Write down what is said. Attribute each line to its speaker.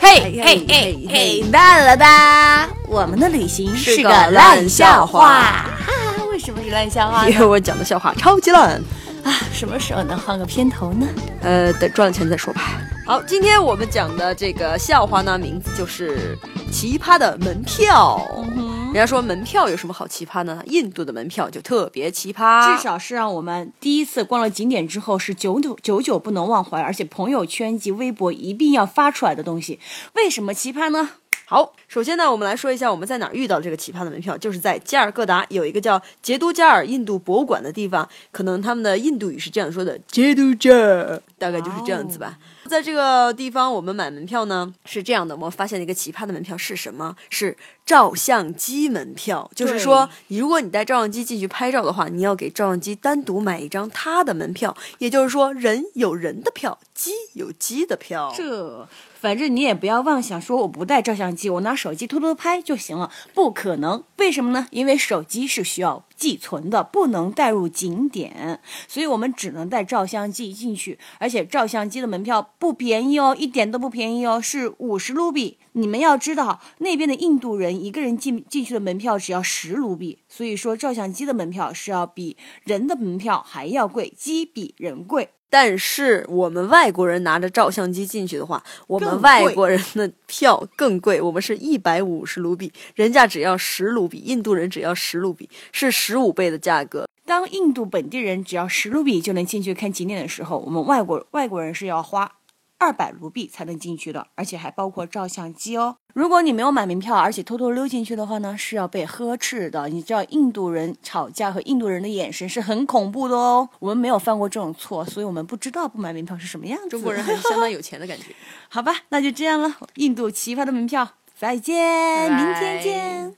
Speaker 1: 嘿嘿嘿嘿，烂了吧？我们的旅行
Speaker 2: 是个
Speaker 1: 烂
Speaker 2: 烂
Speaker 1: 笑
Speaker 2: 话。
Speaker 1: 为什么是烂笑话
Speaker 2: 因为？我讲的笑话超级烂。
Speaker 1: 啊，什么时候能换个片头呢？
Speaker 2: 呃，等赚了钱再说吧。好，今天我们讲的这个笑话呢，名字就是奇葩的门票。人家说门票有什么好奇葩呢？印度的门票就特别奇葩，
Speaker 1: 至少是让我们第一次逛了景点之后是久久久久不能忘怀，而且朋友圈及微博一定要发出来的东西。为什么奇葩呢？
Speaker 2: 好，首先呢，我们来说一下我们在哪儿遇到这个奇葩的门票，就是在加尔各答有一个叫杰都加尔印度博物馆的地方，可能他们的印度语是这样说的，杰都加尔，大概就是这样子吧。在这个地方，我们买门票呢是这样的，我们发现了一个奇葩的门票是什么？是照相机门票，就是说，你如果你带照相机进去拍照的话，你要给照相机单独买一张它的门票，也就是说，人有人的票，机有机的票。
Speaker 1: 这，反正你也不要妄想说我不带照相机，我拿手机偷偷拍就行了，不可能。为什么呢？因为手机是需要寄存的，不能带入景点，所以我们只能带照相机进去。而且照相机的门票不便宜哦，一点都不便宜哦，是五十卢比。你们要知道，那边的印度人一个人进进去的门票只要十卢比，所以说照相机的门票是要比人的门票还要贵，机比人贵。
Speaker 2: 但是我们外国人拿着照相机进去的话，我们外国人的票更贵，我们是一百五十卢比，人家只要十卢比，印度人只要十卢比，是十五倍的价格。
Speaker 1: 当印度本地人只要十卢比就能进去看景点的时候，我们外国外国人是要花二百卢币才能进去的，而且还包括照相机哦。如果你没有买门票，而且偷偷溜进去的话呢，是要被呵斥的。你知道印度人吵架和印度人的眼神是很恐怖的哦。我们没有犯过这种错，所以我们不知道不买门票是什么样子。
Speaker 2: 中国人还是相当有钱的感觉。
Speaker 1: 好吧，那就这样了。印度奇葩的门票，再见，
Speaker 2: 拜拜
Speaker 1: 明天见。